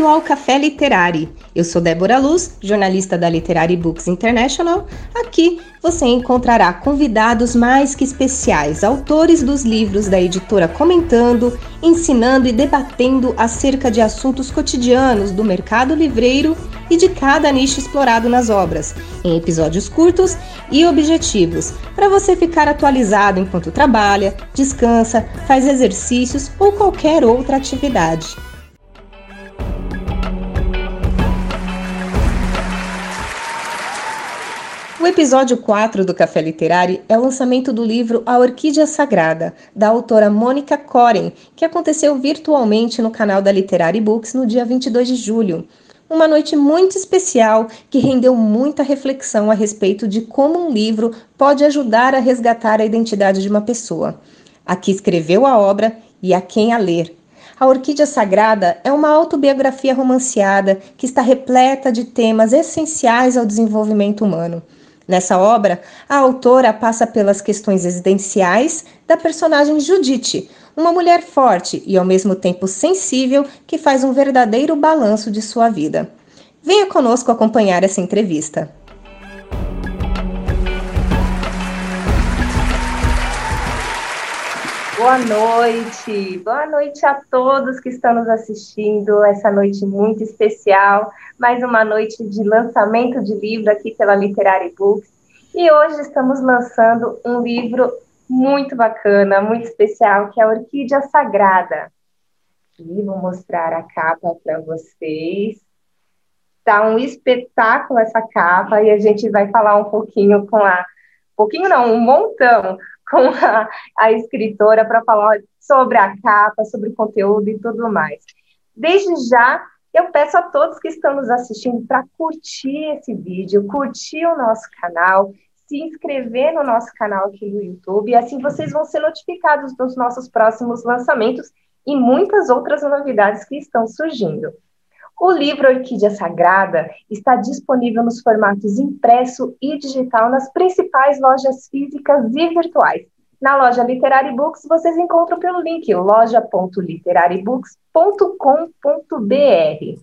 Bem-vindo ao Café Literário. Eu sou Débora Luz, jornalista da Literary Books International. Aqui você encontrará convidados mais que especiais, autores dos livros da editora comentando, ensinando e debatendo acerca de assuntos cotidianos do mercado livreiro e de cada nicho explorado nas obras, em episódios curtos e objetivos, para você ficar atualizado enquanto trabalha, descansa, faz exercícios ou qualquer outra atividade. O episódio 4 do Café Literário é o lançamento do livro A Orquídea Sagrada, da autora Mônica Coren, que aconteceu virtualmente no canal da Literary Books no dia 22 de julho. Uma noite muito especial que rendeu muita reflexão a respeito de como um livro pode ajudar a resgatar a identidade de uma pessoa. A que escreveu a obra e a quem a ler. A Orquídea Sagrada é uma autobiografia romanceada que está repleta de temas essenciais ao desenvolvimento humano. Nessa obra, a autora passa pelas questões existenciais da personagem Judite, uma mulher forte e ao mesmo tempo sensível que faz um verdadeiro balanço de sua vida. Venha conosco acompanhar essa entrevista. Boa noite, boa noite a todos que estão nos assistindo. Essa noite muito especial, mais uma noite de lançamento de livro aqui pela Literary Books. E hoje estamos lançando um livro muito bacana, muito especial, que é a Orquídea Sagrada. E vou mostrar a capa para vocês. Tá um espetáculo essa capa e a gente vai falar um pouquinho com a pouquinho não, um montão com a, a escritora para falar sobre a capa, sobre o conteúdo e tudo mais. Desde já, eu peço a todos que estão nos assistindo para curtir esse vídeo, curtir o nosso canal, se inscrever no nosso canal aqui no YouTube, assim vocês vão ser notificados dos nossos próximos lançamentos e muitas outras novidades que estão surgindo. O livro Orquídea Sagrada está disponível nos formatos impresso e digital nas principais lojas físicas e virtuais. Na loja Literary Books, vocês encontram pelo link loja.literarybooks.com.br.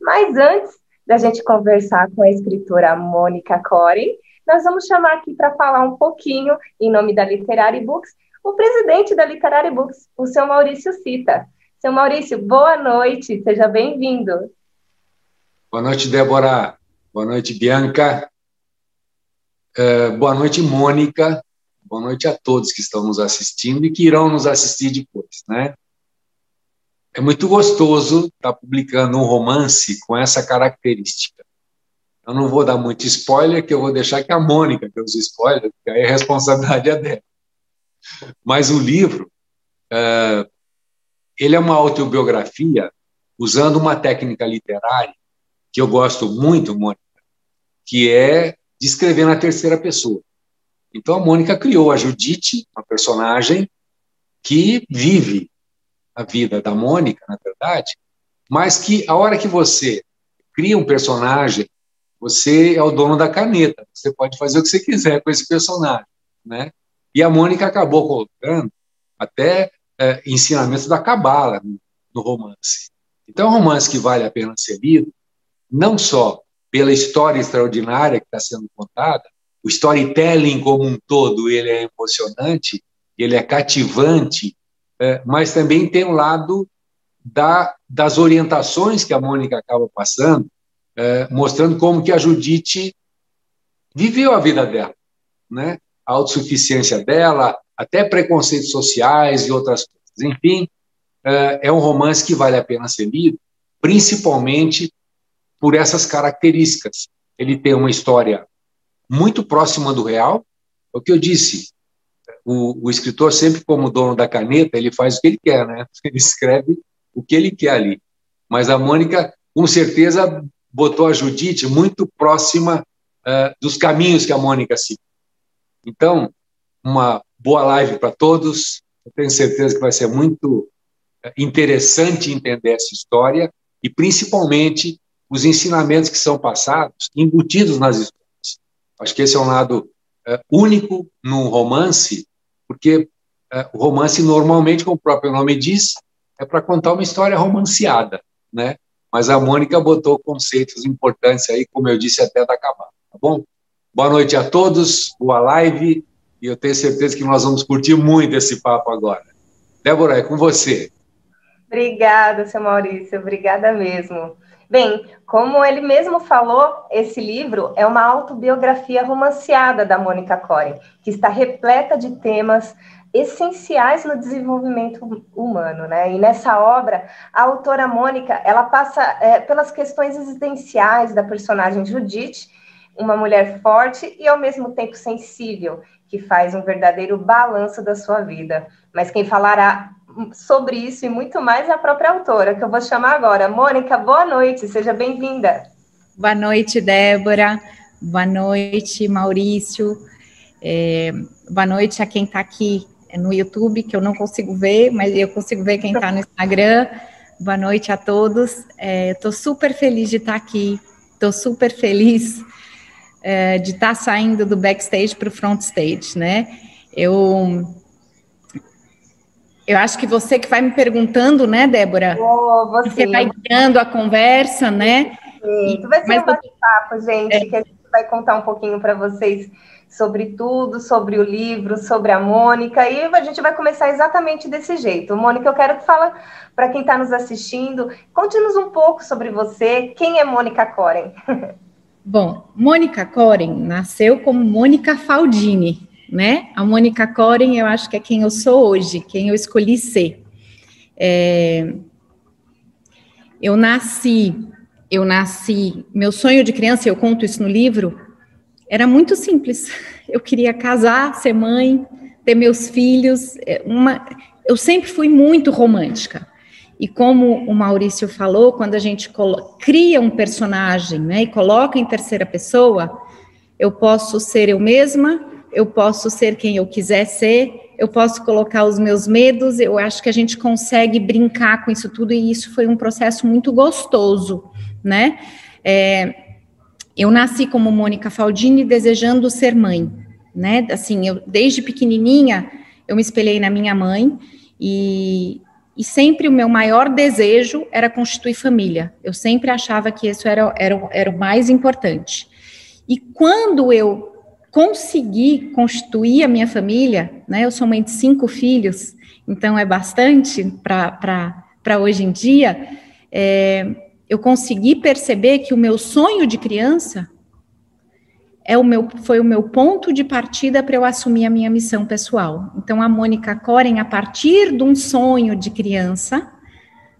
Mas antes da gente conversar com a escritora Mônica Coren, nós vamos chamar aqui para falar um pouquinho, em nome da Literary Books, o presidente da Literary Books, o seu Maurício Cita. Seu Maurício, boa noite, seja bem-vindo. Boa noite, Débora. Boa noite, Bianca. Uh, boa noite, Mônica. Boa noite a todos que estão nos assistindo e que irão nos assistir depois, né? É muito gostoso estar publicando um romance com essa característica. Eu não vou dar muito spoiler, que eu vou deixar que a Mônica dê os spoilers, porque aí a responsabilidade é dela. Mas o livro, uh, ele é uma autobiografia usando uma técnica literária que eu gosto muito, Mônica, que é de escrever na terceira pessoa. Então a Mônica criou a Judite, uma personagem que vive a vida da Mônica, na verdade, mas que a hora que você cria um personagem, você é o dono da caneta, você pode fazer o que você quiser com esse personagem, né? E a Mônica acabou colocando até é, ensinamentos da cabala no, no romance. Então, é um romance que vale a pena ser lido, não só pela história extraordinária que está sendo contada, o storytelling como um todo ele é emocionante, ele é cativante, é, mas também tem um lado da, das orientações que a Mônica acaba passando, é, mostrando como que a Judite viveu a vida dela, né? A autossuficiência dela, até preconceitos sociais e outras coisas. Enfim, é, é um romance que vale a pena ser lido, principalmente por essas características. Ele tem uma história muito próxima do real. É o que eu disse, o, o, escritor sempre como dono da caneta, ele faz o que ele quer, né? Ele escreve o que ele quer ali. Mas a Mônica, com certeza, botou a Judite muito próxima uh, dos caminhos que a Mônica seguiu. Então, uma boa live para todos. Eu tenho certeza que vai ser muito eh, interessante entender essa história e, principalmente, os ensinamentos que são passados, embutidos nas histórias. Acho que esse é um lado é, único no romance, porque é, o romance, normalmente, como o próprio nome diz, é para contar uma história romanceada, né? Mas a Mônica botou conceitos importantes aí, como eu disse, até da acabar, tá bom? Boa noite a todos, boa live, e eu tenho certeza que nós vamos curtir muito esse papo agora. Débora, é com você. Obrigada, seu Maurício, obrigada mesmo. Bem, como ele mesmo falou, esse livro é uma autobiografia romanceada da Mônica Coren, que está repleta de temas essenciais no desenvolvimento humano, né? E nessa obra, a autora Mônica, ela passa é, pelas questões existenciais da personagem Judite, uma mulher forte e ao mesmo tempo sensível, que faz um verdadeiro balanço da sua vida. Mas quem falará sobre isso e muito mais a própria autora, que eu vou chamar agora. Mônica, boa noite, seja bem-vinda. Boa noite, Débora. Boa noite, Maurício. É, boa noite a quem está aqui no YouTube, que eu não consigo ver, mas eu consigo ver quem está no Instagram. Boa noite a todos. Estou é, super feliz de estar tá aqui. Estou super feliz é, de estar tá saindo do backstage para o front stage, né? Eu eu acho que você que vai me perguntando, né, Débora? Oh, você. você vai guiando a conversa, né? Sim, vai ser um bate-papo, gente, é. que a gente vai contar um pouquinho para vocês sobre tudo, sobre o livro, sobre a Mônica, e a gente vai começar exatamente desse jeito. Mônica, eu quero que fala para quem está nos assistindo, conte-nos um pouco sobre você, quem é Mônica Coren? Bom, Mônica Coren nasceu como Mônica Faldini, né? A Mônica Coren, eu acho que é quem eu sou hoje, quem eu escolhi ser. É, eu nasci, eu nasci, meu sonho de criança, eu conto isso no livro, era muito simples. Eu queria casar, ser mãe, ter meus filhos. É, uma, eu sempre fui muito romântica. E como o Maurício falou, quando a gente cria um personagem né, e coloca em terceira pessoa, eu posso ser eu mesma, eu posso ser quem eu quiser ser, eu posso colocar os meus medos, eu acho que a gente consegue brincar com isso tudo, e isso foi um processo muito gostoso, né? É, eu nasci como Mônica Faldini desejando ser mãe, né? Assim, eu desde pequenininha eu me espelhei na minha mãe e, e sempre o meu maior desejo era constituir família. Eu sempre achava que isso era, era, era o mais importante. E quando eu consegui constituir a minha família, né? Eu sou mãe de cinco filhos, então é bastante para hoje em dia. É, eu consegui perceber que o meu sonho de criança é o meu, foi o meu ponto de partida para eu assumir a minha missão pessoal. Então, a Mônica Coren, a partir de um sonho de criança,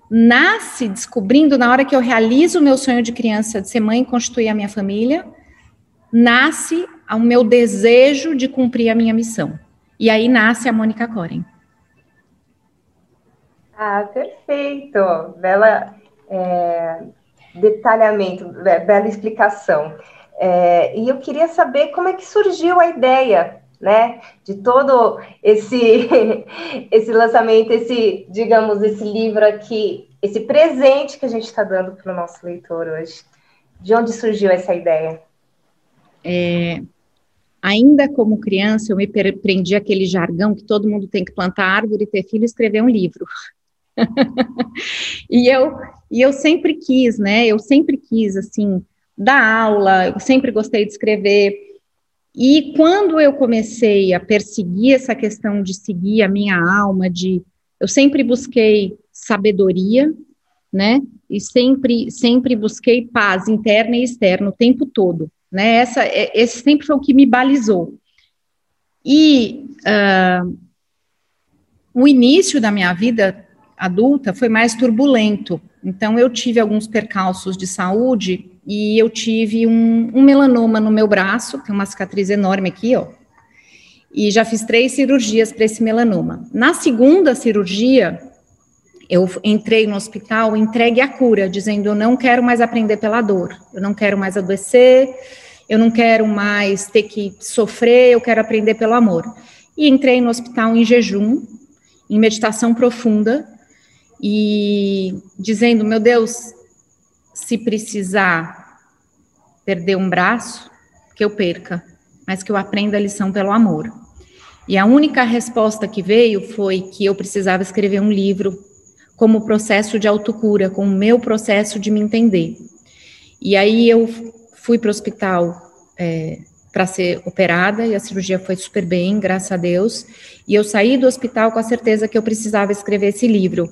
nasce descobrindo, na hora que eu realizo o meu sonho de criança, de ser mãe e constituir a minha família, nasce ao meu desejo de cumprir a minha missão. E aí nasce a Mônica Coren. Ah, perfeito. Bela é, detalhamento, bela explicação. É, e eu queria saber como é que surgiu a ideia, né, de todo esse esse lançamento, esse, digamos, esse livro aqui, esse presente que a gente está dando para o nosso leitor hoje. De onde surgiu essa ideia? É, Ainda como criança, eu me prendi aquele jargão que todo mundo tem que plantar árvore, ter filho e escrever um livro. e eu e eu sempre quis, né? Eu sempre quis assim dar aula, eu sempre gostei de escrever. E quando eu comecei a perseguir essa questão de seguir a minha alma, de eu sempre busquei sabedoria, né? E sempre sempre busquei paz interna e externa o tempo todo. Né? Essa, é, esse sempre foi o que me balizou. E uh, o início da minha vida adulta foi mais turbulento. Então, eu tive alguns percalços de saúde e eu tive um, um melanoma no meu braço, tem uma cicatriz enorme aqui, ó. E já fiz três cirurgias para esse melanoma. Na segunda cirurgia, eu entrei no hospital entregue à cura, dizendo: eu não quero mais aprender pela dor, eu não quero mais adoecer, eu não quero mais ter que sofrer, eu quero aprender pelo amor. E entrei no hospital em jejum, em meditação profunda, e dizendo: meu Deus, se precisar perder um braço, que eu perca, mas que eu aprenda a lição pelo amor. E a única resposta que veio foi que eu precisava escrever um livro como processo de autocura, como meu processo de me entender. E aí eu fui para o hospital é, para ser operada e a cirurgia foi super bem, graças a Deus. E eu saí do hospital com a certeza que eu precisava escrever esse livro.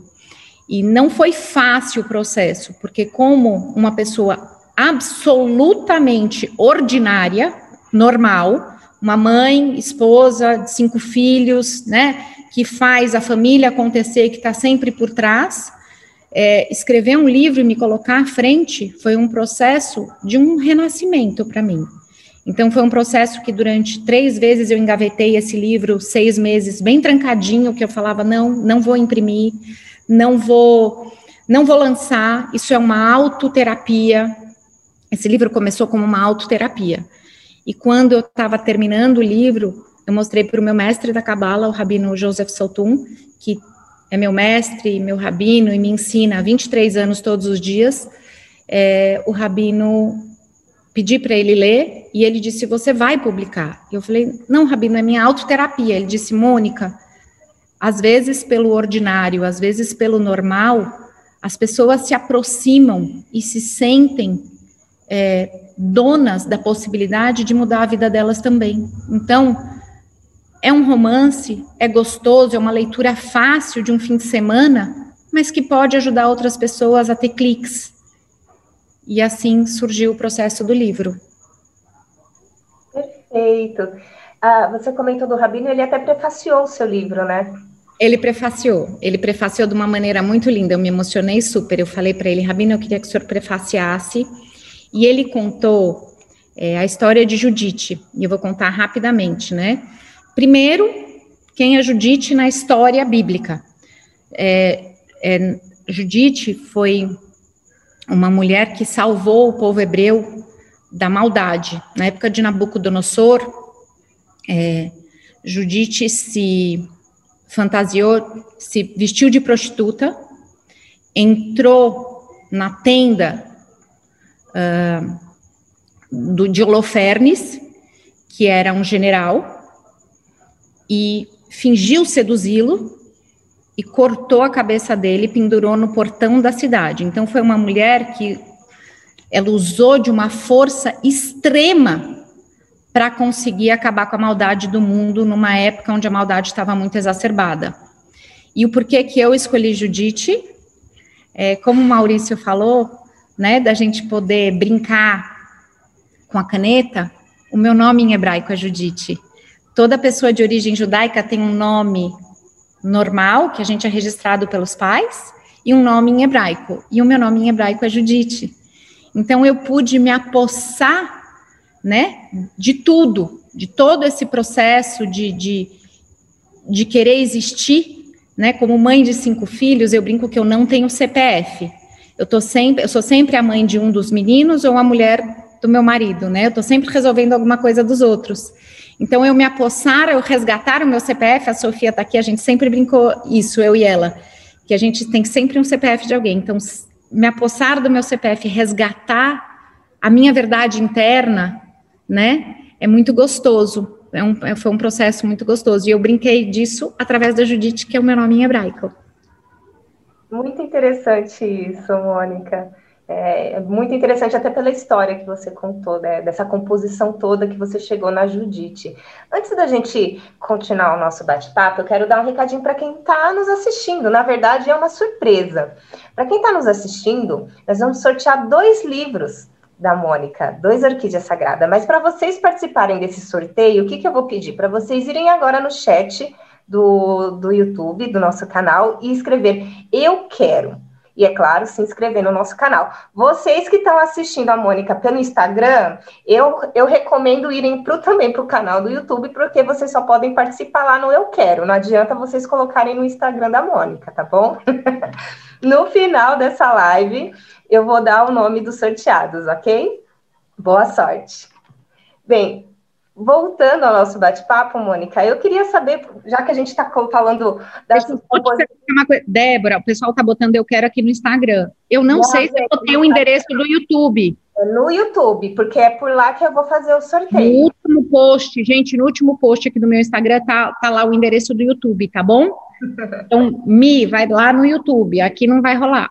E não foi fácil o processo, porque como uma pessoa absolutamente ordinária, normal, uma mãe, esposa, de cinco filhos, né, que faz a família acontecer, que está sempre por trás, é, escrever um livro e me colocar à frente foi um processo de um renascimento para mim. Então, foi um processo que durante três vezes eu engavetei esse livro, seis meses, bem trancadinho, que eu falava, não, não vou imprimir, não vou, não vou lançar, isso é uma autoterapia. Esse livro começou como uma autoterapia. E quando eu estava terminando o livro, eu mostrei para o meu mestre da Cabala, o rabino Joseph Sotum, que é meu mestre, meu rabino e me ensina há 23 anos todos os dias. É, o rabino pedi para ele ler e ele disse: Você vai publicar? Eu falei: Não, Rabino, é minha autoterapia. Ele disse: Mônica, às vezes pelo ordinário, às vezes pelo normal, as pessoas se aproximam e se sentem é, donas da possibilidade de mudar a vida delas também. Então, é um romance, é gostoso, é uma leitura fácil de um fim de semana, mas que pode ajudar outras pessoas a ter cliques, e assim surgiu o processo do livro. Perfeito. Ah, você comentou do Rabino, ele até prefaciou o seu livro, né? Ele prefaciou, ele prefaciou de uma maneira muito linda, eu me emocionei super. Eu falei para ele, Rabino, eu queria que o senhor prefaciasse. E ele contou é, a história de Judite, e eu vou contar rapidamente, né? Primeiro, quem é Judite na história bíblica? É, é, Judite foi uma mulher que salvou o povo hebreu da maldade. Na época de Nabucodonosor, é, Judite se fantasiou, se vestiu de prostituta, entrou na tenda uh, do, de Holofernes, que era um general, e fingiu seduzi-lo e cortou a cabeça dele e pendurou no portão da cidade. Então foi uma mulher que ela usou de uma força extrema para conseguir acabar com a maldade do mundo numa época onde a maldade estava muito exacerbada. E o porquê que eu escolhi Judite, é, como o Maurício falou, né, da gente poder brincar com a caneta, o meu nome em hebraico é Judite. Toda pessoa de origem judaica tem um nome normal, que a gente é registrado pelos pais, e um nome em hebraico. E o meu nome em hebraico é Judite. Então eu pude me apossar, né, de tudo, de todo esse processo de, de, de querer existir, né, como mãe de cinco filhos, eu brinco que eu não tenho CPF. Eu tô sempre, eu sou sempre a mãe de um dos meninos ou a mulher do meu marido, né? Eu tô sempre resolvendo alguma coisa dos outros. Então, eu me apossar, eu resgatar o meu CPF, a Sofia está aqui, a gente sempre brincou isso, eu e ela, que a gente tem sempre um CPF de alguém. Então, me apossar do meu CPF, resgatar a minha verdade interna, né, é muito gostoso. É um, é, foi um processo muito gostoso. E eu brinquei disso através da Judite, que é o meu nome em hebraico. Muito interessante isso, Mônica. É, é muito interessante até pela história que você contou, né, dessa composição toda que você chegou na Judite. Antes da gente continuar o nosso bate-papo, eu quero dar um recadinho para quem está nos assistindo. Na verdade, é uma surpresa. Para quem está nos assistindo, nós vamos sortear dois livros da Mônica, dois Orquídea Sagrada. Mas para vocês participarem desse sorteio, o que, que eu vou pedir? Para vocês irem agora no chat do, do YouTube, do nosso canal, e escrever Eu Quero e, é claro, se inscrever no nosso canal. Vocês que estão assistindo a Mônica pelo Instagram, eu, eu recomendo irem pro, também para o canal do YouTube, porque vocês só podem participar lá no Eu Quero. Não adianta vocês colocarem no Instagram da Mônica, tá bom? no final dessa live, eu vou dar o nome dos sorteados, ok? Boa sorte. Bem, voltando ao nosso bate-papo, Mônica, eu queria saber, já que a gente está falando das Débora, o pessoal está botando eu quero aqui no Instagram. Eu não sei se eu botei o endereço do YouTube. É no YouTube, porque é por lá que eu vou fazer o sorteio. No último post, gente, no último post aqui do meu Instagram tá, tá lá o endereço do YouTube, tá bom? Então, Mi, vai lá no YouTube, aqui não vai rolar.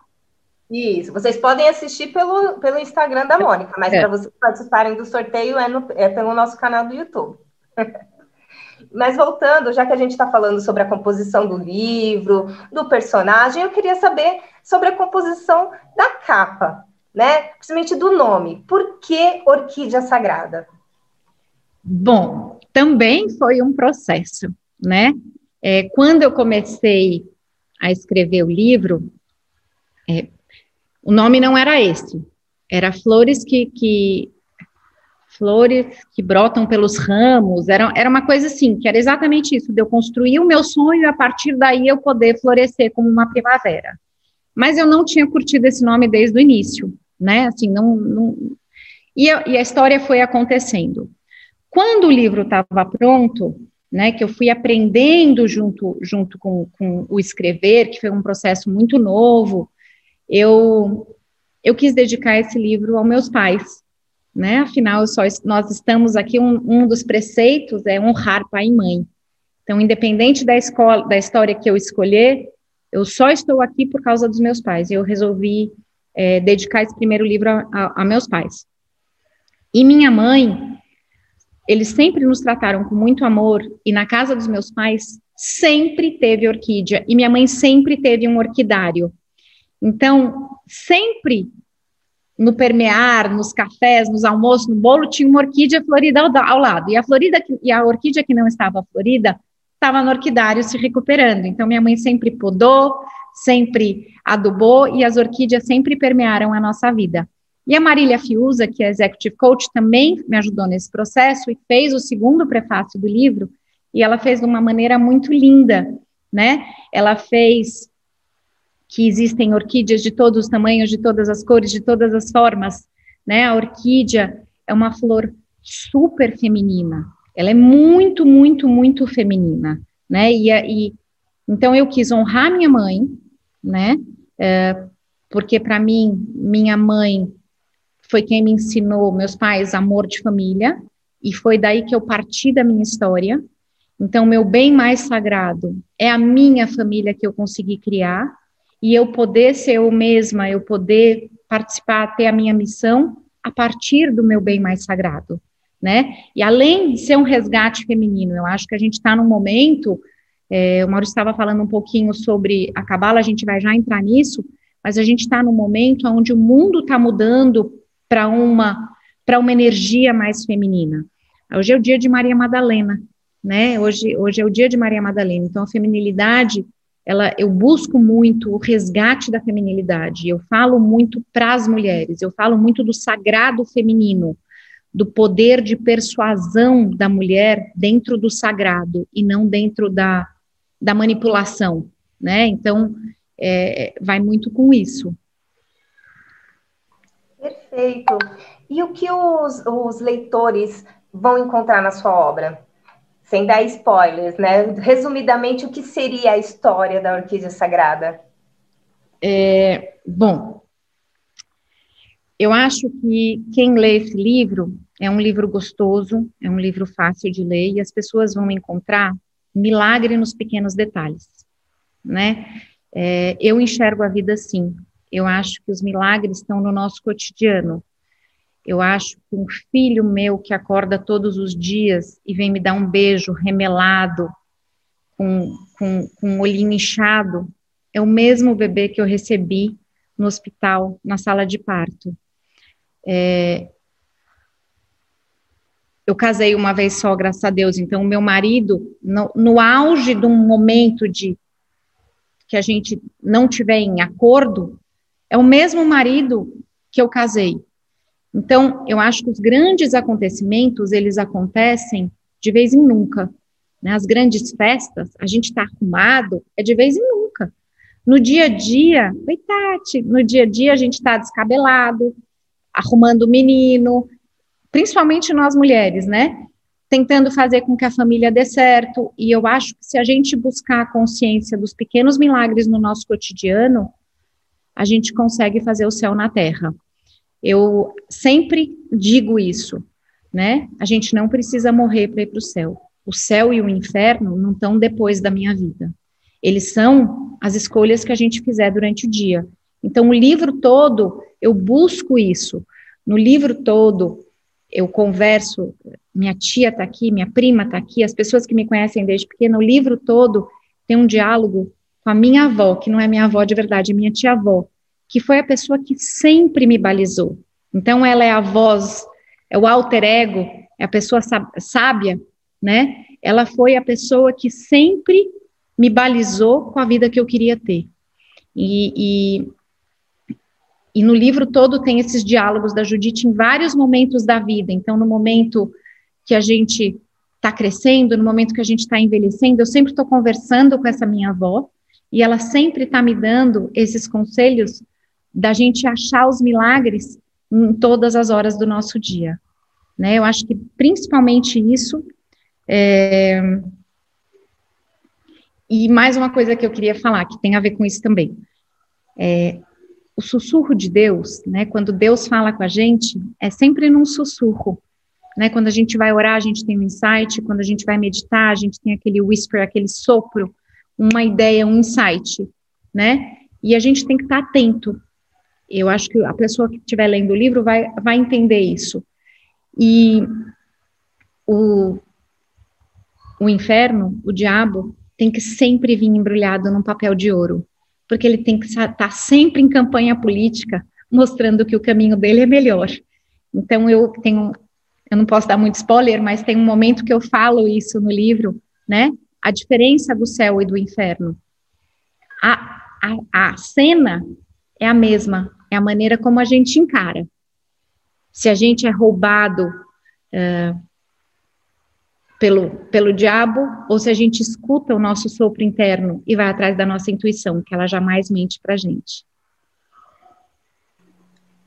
Isso, vocês podem assistir pelo, pelo Instagram da Mônica, mas é. para vocês participarem do sorteio é, no, é pelo nosso canal do YouTube. Mas voltando, já que a gente está falando sobre a composição do livro, do personagem, eu queria saber sobre a composição da capa, né? Principalmente do nome. Por que Orquídea Sagrada? Bom, também foi um processo, né? É, quando eu comecei a escrever o livro, é, o nome não era esse, era Flores que, que flores que brotam pelos ramos, era, era uma coisa assim, que era exatamente isso, de eu construir o meu sonho e a partir daí eu poder florescer como uma primavera. Mas eu não tinha curtido esse nome desde o início, né, assim, não... não... E, a, e a história foi acontecendo. Quando o livro estava pronto, né, que eu fui aprendendo junto, junto com, com o escrever, que foi um processo muito novo, eu, eu quis dedicar esse livro aos meus pais, né? Afinal, só, nós estamos aqui, um, um dos preceitos é honrar pai e mãe. Então, independente da escola, da história que eu escolher, eu só estou aqui por causa dos meus pais. Eu resolvi é, dedicar esse primeiro livro a, a, a meus pais. E minha mãe, eles sempre nos trataram com muito amor, e na casa dos meus pais sempre teve orquídea, e minha mãe sempre teve um orquidário. Então, sempre no permear, nos cafés, nos almoços, no bolo, tinha uma orquídea florida ao, ao lado. E a florida e a orquídea que não estava florida estava no orquidário se recuperando. Então minha mãe sempre podou, sempre adubou e as orquídeas sempre permearam a nossa vida. E a Marília Fiuza, que é executive coach, também me ajudou nesse processo e fez o segundo prefácio do livro, e ela fez de uma maneira muito linda, né? Ela fez que existem orquídeas de todos os tamanhos, de todas as cores, de todas as formas, né? A orquídea é uma flor super feminina. Ela é muito, muito, muito feminina, né? E, e então eu quis honrar minha mãe, né? É, porque para mim, minha mãe foi quem me ensinou, meus pais, amor de família, e foi daí que eu parti da minha história. Então, meu bem mais sagrado é a minha família que eu consegui criar, e eu poder ser eu mesma, eu poder participar, ter a minha missão a partir do meu bem mais sagrado, né? E além de ser um resgate feminino, eu acho que a gente está num momento, é, o Maurício estava falando um pouquinho sobre a cabala, a gente vai já entrar nisso, mas a gente está num momento onde o mundo está mudando para uma para uma energia mais feminina. Hoje é o dia de Maria Madalena, né? Hoje, hoje é o dia de Maria Madalena. Então a feminilidade ela, eu busco muito o resgate da feminilidade, eu falo muito para as mulheres, eu falo muito do sagrado feminino, do poder de persuasão da mulher dentro do sagrado e não dentro da, da manipulação, né? Então, é, vai muito com isso. Perfeito. E o que os, os leitores vão encontrar na sua obra? Sem dar spoilers, né? Resumidamente, o que seria a história da Orquídea Sagrada? É, bom, eu acho que quem lê esse livro é um livro gostoso, é um livro fácil de ler e as pessoas vão encontrar milagre nos pequenos detalhes, né? É, eu enxergo a vida assim. Eu acho que os milagres estão no nosso cotidiano. Eu acho que um filho meu que acorda todos os dias e vem me dar um beijo remelado, com, com, com um olhinho inchado, é o mesmo bebê que eu recebi no hospital, na sala de parto. É, eu casei uma vez só, graças a Deus. Então, meu marido, no, no, auge de um momento de que a gente não tiver em acordo, é o mesmo marido que eu casei. Então, eu acho que os grandes acontecimentos, eles acontecem de vez em nunca. Né? As grandes festas, a gente está arrumado, é de vez em nunca. No dia a dia, coitate, no dia a dia a gente está descabelado, arrumando o menino, principalmente nós mulheres, né? Tentando fazer com que a família dê certo. E eu acho que se a gente buscar a consciência dos pequenos milagres no nosso cotidiano, a gente consegue fazer o céu na terra. Eu sempre digo isso, né? A gente não precisa morrer para ir para o céu. O céu e o inferno não estão depois da minha vida. Eles são as escolhas que a gente fizer durante o dia. Então, o livro todo, eu busco isso. No livro todo, eu converso, minha tia está aqui, minha prima está aqui, as pessoas que me conhecem desde pequena, o livro todo tem um diálogo com a minha avó, que não é minha avó de verdade, é minha tia-avó, que foi a pessoa que sempre me balizou. Então, ela é a voz, é o alter ego, é a pessoa sábia, né? Ela foi a pessoa que sempre me balizou com a vida que eu queria ter. E, e, e no livro todo tem esses diálogos da Judite em vários momentos da vida. Então, no momento que a gente está crescendo, no momento que a gente está envelhecendo, eu sempre estou conversando com essa minha avó e ela sempre está me dando esses conselhos da gente achar os milagres em todas as horas do nosso dia. Né? Eu acho que principalmente isso. É... E mais uma coisa que eu queria falar, que tem a ver com isso também. É, o sussurro de Deus, né, quando Deus fala com a gente, é sempre num sussurro. Né, quando a gente vai orar, a gente tem um insight, quando a gente vai meditar, a gente tem aquele whisper, aquele sopro, uma ideia, um insight, né? E a gente tem que estar atento. Eu acho que a pessoa que estiver lendo o livro vai, vai entender isso. E o, o inferno, o diabo, tem que sempre vir embrulhado num papel de ouro porque ele tem que estar tá sempre em campanha política, mostrando que o caminho dele é melhor. Então eu tenho, eu não posso dar muito spoiler, mas tem um momento que eu falo isso no livro, né? A diferença do céu e do inferno. A, a, a cena é a mesma, é a maneira como a gente encara. Se a gente é roubado uh, pelo, pelo diabo, ou se a gente escuta o nosso sopro interno e vai atrás da nossa intuição, que ela jamais mente para a gente.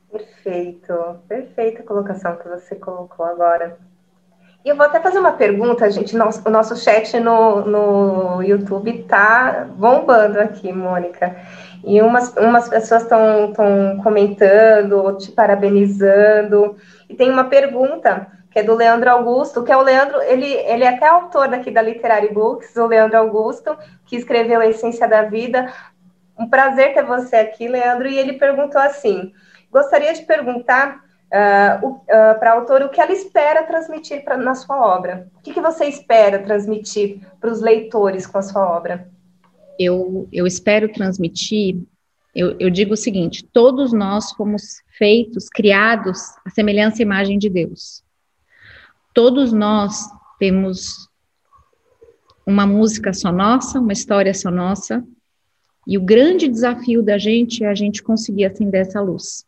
Perfeito, perfeita colocação que você colocou agora. E eu vou até fazer uma pergunta, gente. Nosso, o nosso chat no, no YouTube tá bombando aqui, Mônica. E umas, umas pessoas estão comentando, te parabenizando. E tem uma pergunta que é do Leandro Augusto, que é o Leandro, ele, ele é até autor daqui da Literary Books, o Leandro Augusto, que escreveu A Essência da Vida. Um prazer ter você aqui, Leandro, e ele perguntou assim: gostaria de perguntar uh, uh, para a autora o que ela espera transmitir pra, na sua obra. O que, que você espera transmitir para os leitores com a sua obra? Eu, eu espero transmitir eu, eu, digo o seguinte: todos nós fomos feitos, criados à semelhança e imagem de Deus. Todos nós temos uma música só nossa, uma história só nossa, e o grande desafio da gente é a gente conseguir acender essa luz,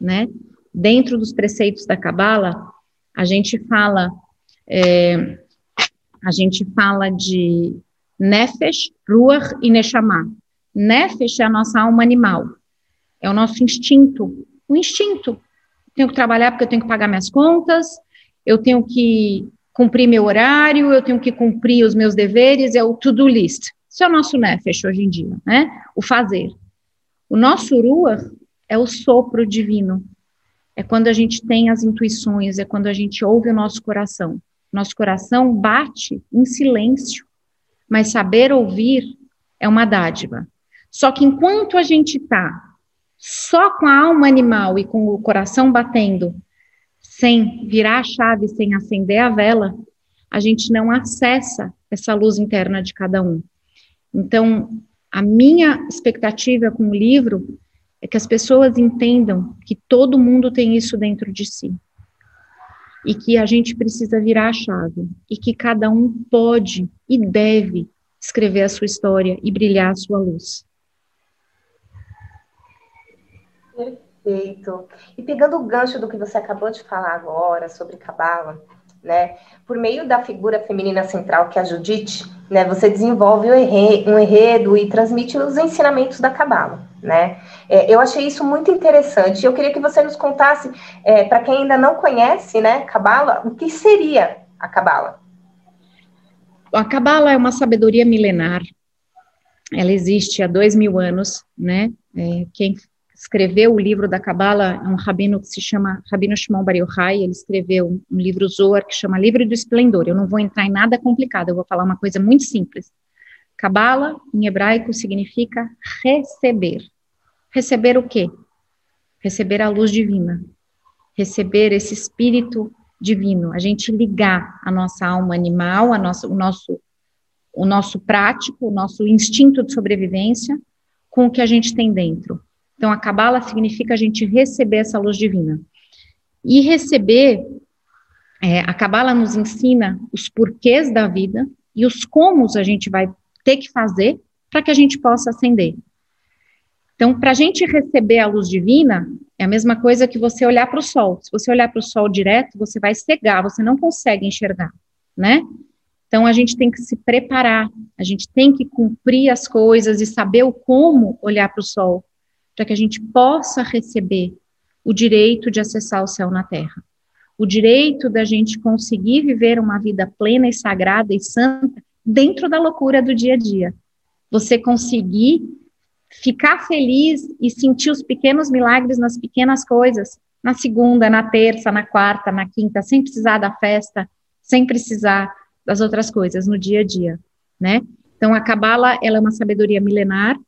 né? Dentro dos preceitos da Cabala, a gente fala, é, a gente fala de Nefesh, Ruach e Neshama. Nefesh é a nossa alma animal, é o nosso instinto, o instinto. Tenho que trabalhar porque eu tenho que pagar minhas contas, eu tenho que cumprir meu horário, eu tenho que cumprir os meus deveres, é o to-do list. Isso é o nosso nefesh hoje em dia, né? O fazer. O nosso rua é o sopro divino. É quando a gente tem as intuições, é quando a gente ouve o nosso coração. Nosso coração bate em silêncio, mas saber ouvir é uma dádiva. Só que enquanto a gente está só com a alma animal e com o coração batendo, sem virar a chave, sem acender a vela, a gente não acessa essa luz interna de cada um. Então, a minha expectativa com o livro é que as pessoas entendam que todo mundo tem isso dentro de si. E que a gente precisa virar a chave. E que cada um pode e deve escrever a sua história e brilhar a sua luz. Perfeito. E pegando o gancho do que você acabou de falar agora sobre Cabala, né? Por meio da figura feminina central que é a Judite, né? Você desenvolve um enredo e transmite os ensinamentos da Cabala, né? É, eu achei isso muito interessante. Eu queria que você nos contasse, é, para quem ainda não conhece, né? Cabala, o que seria a Cabala? A Cabala é uma sabedoria milenar. Ela existe há dois mil anos, né? É, quem escreveu o livro da Cabala, um rabino que se chama Rabino Shimon Bar Yochai, ele escreveu um livro Zohar que chama Livro do Esplendor. Eu não vou entrar em nada complicado, eu vou falar uma coisa muito simples. Cabala, em hebraico, significa receber. Receber o quê? Receber a luz divina. Receber esse espírito divino. A gente ligar a nossa alma animal, a nossa, o, nosso, o nosso prático, o nosso instinto de sobrevivência com o que a gente tem dentro. Então, a Cabala significa a gente receber essa luz divina. E receber, é, a Cabala nos ensina os porquês da vida e os comos a gente vai ter que fazer para que a gente possa ascender. Então, para a gente receber a luz divina, é a mesma coisa que você olhar para o sol. Se você olhar para o sol direto, você vai cegar, você não consegue enxergar, né? Então, a gente tem que se preparar, a gente tem que cumprir as coisas e saber o como olhar para o sol, para que a gente possa receber o direito de acessar o céu na terra. O direito da gente conseguir viver uma vida plena e sagrada e santa dentro da loucura do dia a dia. Você conseguir ficar feliz e sentir os pequenos milagres nas pequenas coisas, na segunda, na terça, na quarta, na quinta, sem precisar da festa, sem precisar das outras coisas no dia a dia, né? Então a cabala, ela é uma sabedoria milenar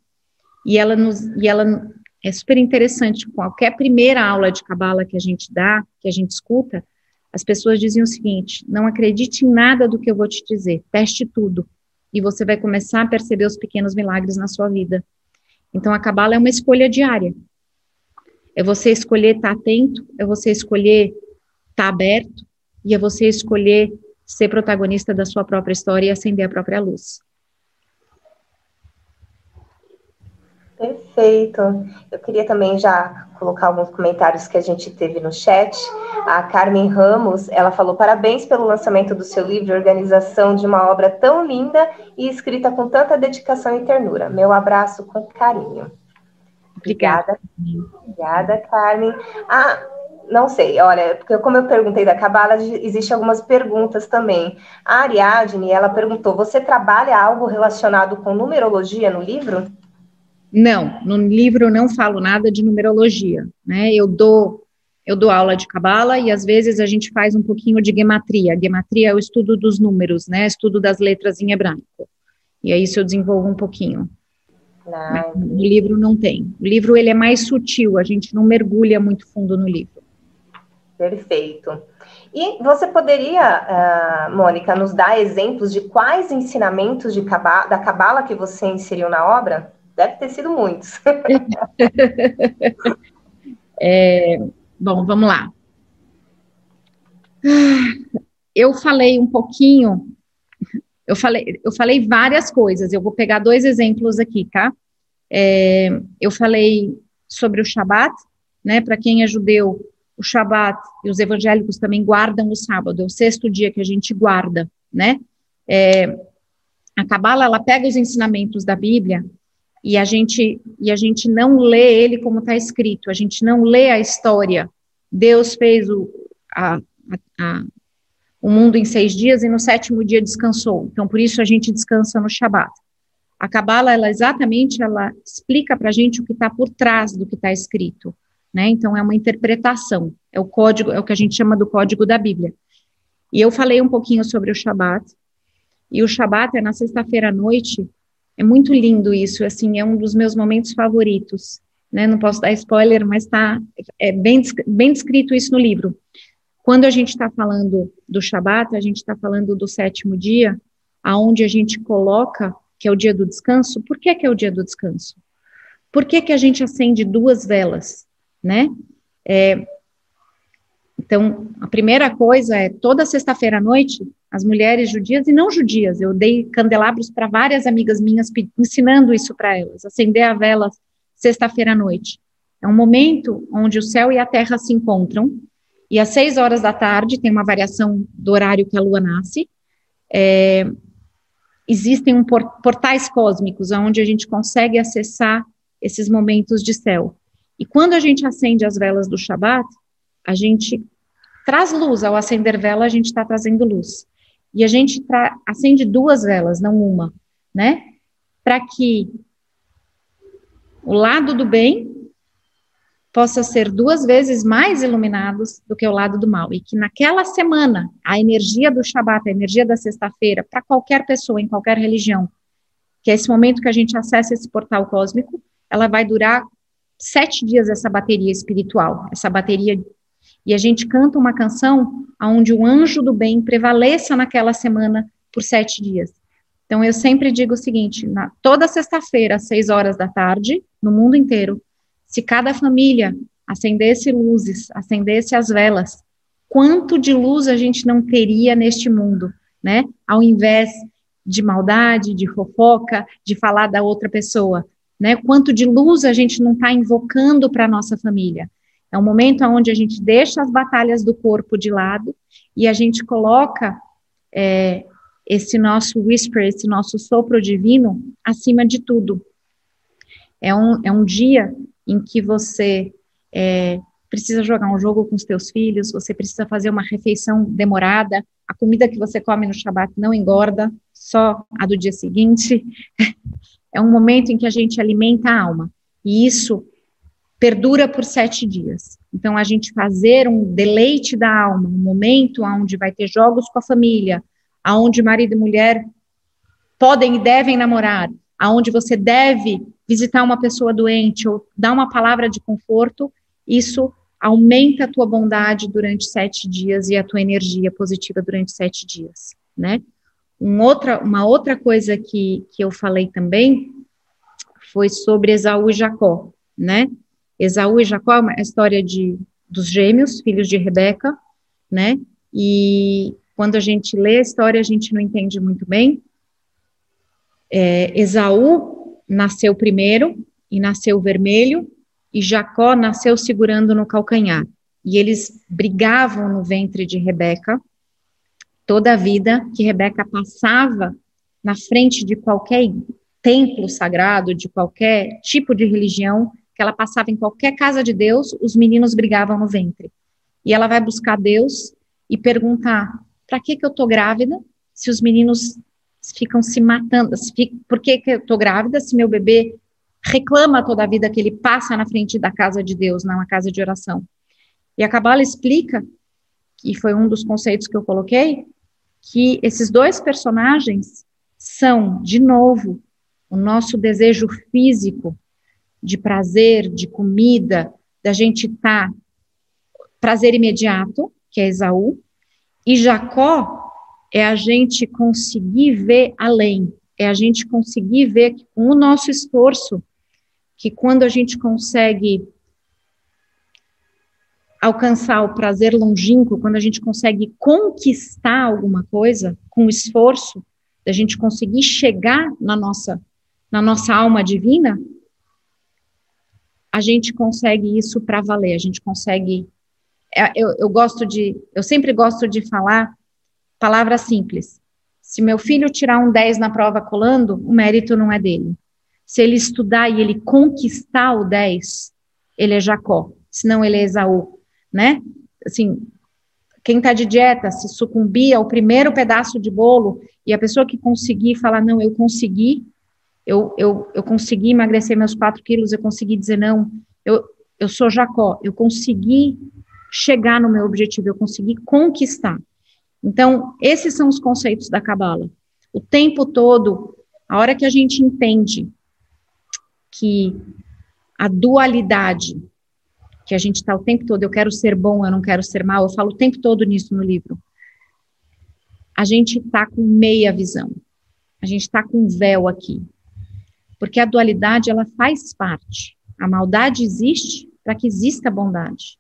e ela nos e ela é super interessante. Qualquer primeira aula de cabala que a gente dá, que a gente escuta, as pessoas dizem o seguinte: não acredite em nada do que eu vou te dizer, teste tudo e você vai começar a perceber os pequenos milagres na sua vida. Então a cabala é uma escolha diária. É você escolher estar atento, é você escolher estar aberto e é você escolher ser protagonista da sua própria história e acender a própria luz. Perfeito. Eu queria também já colocar alguns comentários que a gente teve no chat. A Carmen Ramos, ela falou parabéns pelo lançamento do seu livro organização de uma obra tão linda e escrita com tanta dedicação e ternura. Meu abraço com carinho. Obrigada. Obrigada, Carmen. Ah, não sei, olha, porque como eu perguntei da Cabala, existem algumas perguntas também. A Ariadne, ela perguntou, você trabalha algo relacionado com numerologia no livro? Não, no livro eu não falo nada de numerologia, né? Eu dou eu dou aula de cabala e às vezes a gente faz um pouquinho de gematria. Gematria é o estudo dos números, né? Estudo das letras em hebraico. E aí isso eu desenvolvo um pouquinho. Ah, no livro não tem. O livro ele é mais sutil, a gente não mergulha muito fundo no livro. Perfeito. E você poderia, uh, Mônica, nos dar exemplos de quais ensinamentos de cabala, da cabala que você inseriu na obra? Deve ter sido muitos. é, bom, vamos lá. Eu falei um pouquinho, eu falei, eu falei várias coisas. Eu vou pegar dois exemplos aqui, tá? É, eu falei sobre o Shabat, né? Para quem é judeu, o Shabat e os evangélicos também guardam o sábado, é o sexto dia que a gente guarda, né? É, a Kabbalah, ela pega os ensinamentos da Bíblia e a gente e a gente não lê ele como está escrito, a gente não lê a história. Deus fez o, a, a, o mundo em seis dias e no sétimo dia descansou. Então, por isso a gente descansa no Shabat. A Kabbalah, ela exatamente, ela explica para a gente o que está por trás do que está escrito, né? Então, é uma interpretação, é o código, é o que a gente chama do código da Bíblia. E eu falei um pouquinho sobre o Shabat, e o Shabat é na sexta-feira à noite, é muito lindo isso, assim, é um dos meus momentos favoritos. Né? Não posso dar spoiler, mas está é bem, bem descrito isso no livro. Quando a gente está falando do Shabat, a gente está falando do sétimo dia, aonde a gente coloca que é o dia do descanso. Por que, que é o dia do descanso? Por que, que a gente acende duas velas, né? É, então, a primeira coisa é, toda sexta-feira à noite, as mulheres judias e não judias, eu dei candelabros para várias amigas minhas, ensinando isso para elas, acender a vela sexta-feira à noite. É um momento onde o céu e a terra se encontram, e às seis horas da tarde, tem uma variação do horário que a lua nasce, é, existem um portais cósmicos, onde a gente consegue acessar esses momentos de céu. E quando a gente acende as velas do Shabat, a gente traz luz. Ao acender vela, a gente está trazendo luz. E a gente acende duas velas, não uma, né? Para que o lado do bem possa ser duas vezes mais iluminados do que o lado do mal. E que naquela semana, a energia do Shabat, a energia da sexta-feira, para qualquer pessoa, em qualquer religião, que é esse momento que a gente acessa esse portal cósmico, ela vai durar sete dias essa bateria espiritual, essa bateria e a gente canta uma canção onde o anjo do bem prevaleça naquela semana por sete dias. Então, eu sempre digo o seguinte: na, toda sexta-feira, às seis horas da tarde, no mundo inteiro, se cada família acendesse luzes, acendesse as velas, quanto de luz a gente não teria neste mundo, né? Ao invés de maldade, de fofoca, de falar da outra pessoa, né? Quanto de luz a gente não está invocando para nossa família. É um momento onde a gente deixa as batalhas do corpo de lado e a gente coloca é, esse nosso whisper, esse nosso sopro divino acima de tudo. É um, é um dia em que você é, precisa jogar um jogo com os teus filhos, você precisa fazer uma refeição demorada, a comida que você come no Shabat não engorda, só a do dia seguinte. É um momento em que a gente alimenta a alma. E isso perdura por sete dias. Então, a gente fazer um deleite da alma, um momento onde vai ter jogos com a família, aonde marido e mulher podem e devem namorar, aonde você deve visitar uma pessoa doente ou dar uma palavra de conforto, isso aumenta a tua bondade durante sete dias e a tua energia positiva durante sete dias, né? Um outra, uma outra coisa que, que eu falei também foi sobre Esaú e Jacó, né? Esaú e Jacó é uma história de, dos gêmeos, filhos de Rebeca, né? E quando a gente lê a história, a gente não entende muito bem. É, Esaú nasceu primeiro e nasceu vermelho, e Jacó nasceu segurando no calcanhar. E eles brigavam no ventre de Rebeca toda a vida que Rebeca passava na frente de qualquer templo sagrado, de qualquer tipo de religião, que ela passava em qualquer casa de Deus, os meninos brigavam no ventre. E ela vai buscar Deus e perguntar: para que, que eu estou grávida se os meninos ficam se matando? Por que, que eu estou grávida se meu bebê reclama toda a vida que ele passa na frente da casa de Deus, na casa de oração? E a Kabbalah explica, e foi um dos conceitos que eu coloquei, que esses dois personagens são, de novo, o nosso desejo físico de prazer, de comida, da gente estar tá, prazer imediato, que é Esaú, e Jacó é a gente conseguir ver além, é a gente conseguir ver que com o nosso esforço, que quando a gente consegue alcançar o prazer longínquo, quando a gente consegue conquistar alguma coisa com esforço, da gente conseguir chegar na nossa na nossa alma divina, a gente consegue isso para valer, a gente consegue. É, eu, eu gosto de, eu sempre gosto de falar palavras simples. Se meu filho tirar um 10 na prova colando, o mérito não é dele. Se ele estudar e ele conquistar o 10, ele é Jacó, senão ele é Esaú, né? Assim, quem está de dieta, se sucumbir ao primeiro pedaço de bolo e a pessoa que conseguir falar, não, eu consegui, eu, eu, eu consegui emagrecer meus 4 quilos, eu consegui dizer não, eu, eu sou Jacó, eu consegui chegar no meu objetivo, eu consegui conquistar. Então, esses são os conceitos da Cabala. O tempo todo, a hora que a gente entende que a dualidade, que a gente está o tempo todo, eu quero ser bom, eu não quero ser mal, eu falo o tempo todo nisso no livro. A gente está com meia visão. A gente está com um véu aqui porque a dualidade ela faz parte. A maldade existe para que exista a bondade.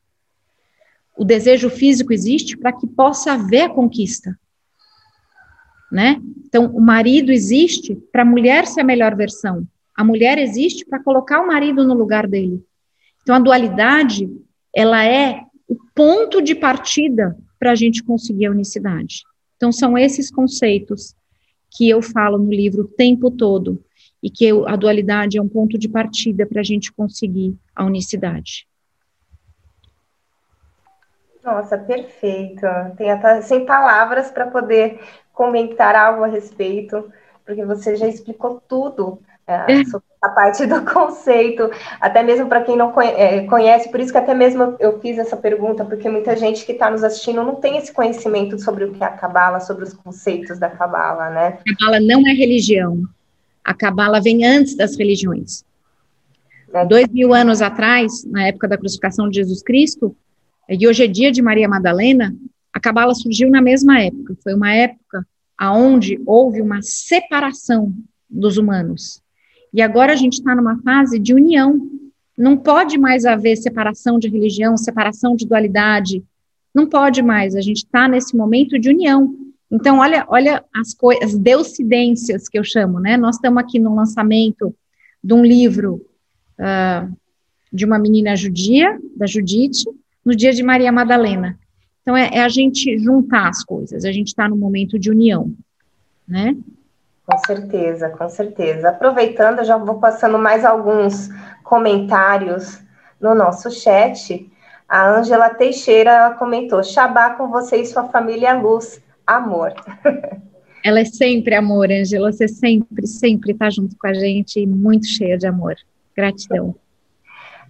O desejo físico existe para que possa haver a conquista. Né? Então, o marido existe para a mulher ser a melhor versão. A mulher existe para colocar o marido no lugar dele. Então, a dualidade, ela é o ponto de partida para a gente conseguir a unicidade. Então, são esses conceitos que eu falo no livro o tempo todo e que a dualidade é um ponto de partida para a gente conseguir a unicidade. Nossa, perfeito. Tem até sem palavras para poder comentar algo a respeito, porque você já explicou tudo é, sobre a parte do conceito, até mesmo para quem não é, conhece, por isso que até mesmo eu fiz essa pergunta, porque muita gente que está nos assistindo não tem esse conhecimento sobre o que é a Cabala, sobre os conceitos da Cabala, né? A Cabala não é religião. A Cabala vem antes das religiões. Dois mil anos atrás, na época da crucificação de Jesus Cristo, e hoje é dia de Maria Madalena, a Cabala surgiu na mesma época. Foi uma época aonde houve uma separação dos humanos. E agora a gente está numa fase de união. Não pode mais haver separação de religião, separação de dualidade. Não pode mais. A gente está nesse momento de união. Então, olha, olha as coisas, as deucidências que eu chamo, né? Nós estamos aqui no lançamento de um livro uh, de uma menina judia, da Judite, no dia de Maria Madalena. Então, é, é a gente juntar as coisas, a gente está no momento de união, né? Com certeza, com certeza. Aproveitando, já vou passando mais alguns comentários no nosso chat. A Ângela Teixeira comentou: Shabá com você e sua família luz, amor. Ela é sempre amor, Ângela. Você sempre, sempre está junto com a gente e muito cheia de amor. Gratidão.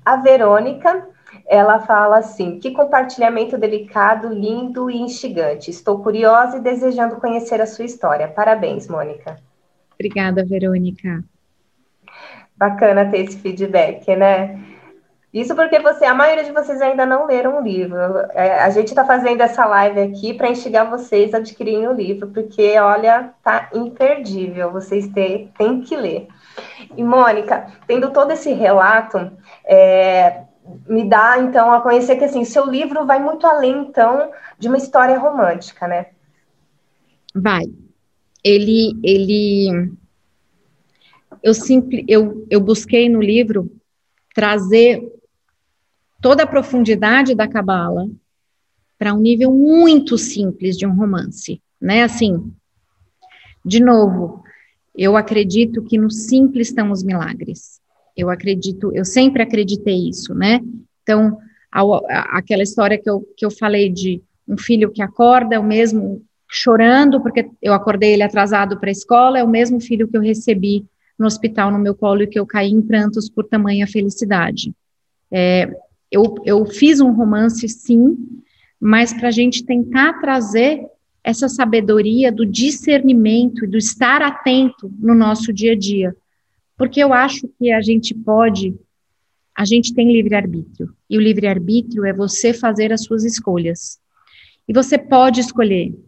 A Verônica, ela fala assim: que compartilhamento delicado, lindo e instigante. Estou curiosa e desejando conhecer a sua história. Parabéns, Mônica. Obrigada, Verônica. Bacana ter esse feedback, né? Isso porque você, a maioria de vocês ainda não leram o livro. É, a gente está fazendo essa live aqui para instigar vocês a adquirirem o livro, porque, olha, tá imperdível. Vocês têm, têm que ler. E, Mônica, tendo todo esse relato, é, me dá, então, a conhecer que, assim, seu livro vai muito além, então, de uma história romântica, né? Vai. Ele, ele... Eu, simples, eu, eu busquei no livro trazer toda a profundidade da cabala para um nível muito simples de um romance, né? Assim, de novo, eu acredito que no simples estão os milagres. Eu acredito, eu sempre acreditei isso, né? Então, a, a, aquela história que eu, que eu falei de um filho que acorda, o mesmo chorando porque eu acordei ele atrasado para a escola, é o mesmo filho que eu recebi no hospital no meu colo e que eu caí em prantos por tamanha felicidade. É, eu, eu fiz um romance, sim, mas para a gente tentar trazer essa sabedoria do discernimento e do estar atento no nosso dia a dia. Porque eu acho que a gente pode, a gente tem livre-arbítrio. E o livre-arbítrio é você fazer as suas escolhas. E você pode escolher,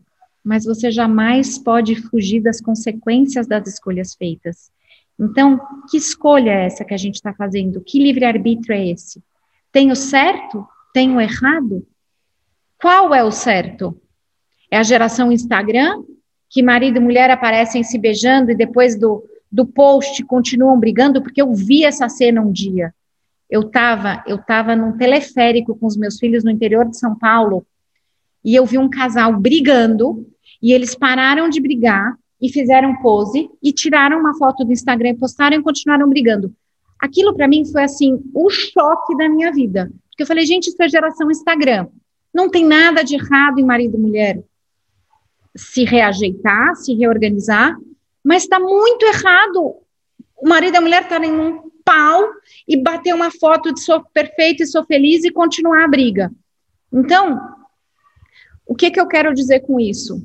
mas você jamais pode fugir das consequências das escolhas feitas. Então, que escolha é essa que a gente está fazendo? Que livre-arbítrio é esse? Tem o certo? Tem o errado? Qual é o certo? É a geração Instagram, que marido e mulher aparecem se beijando e depois do, do post continuam brigando, porque eu vi essa cena um dia. Eu estava eu tava num teleférico com os meus filhos no interior de São Paulo e eu vi um casal brigando e eles pararam de brigar e fizeram pose e tiraram uma foto do Instagram e postaram e continuaram brigando. Aquilo para mim foi assim o choque da minha vida, porque eu falei, gente, isso é geração Instagram. Não tem nada de errado em marido e mulher se reajeitar, se reorganizar, mas está muito errado. O marido e a mulher estarem num pau e bater uma foto de sou perfeito e sou feliz e continuar a briga. Então, o que, que eu quero dizer com isso?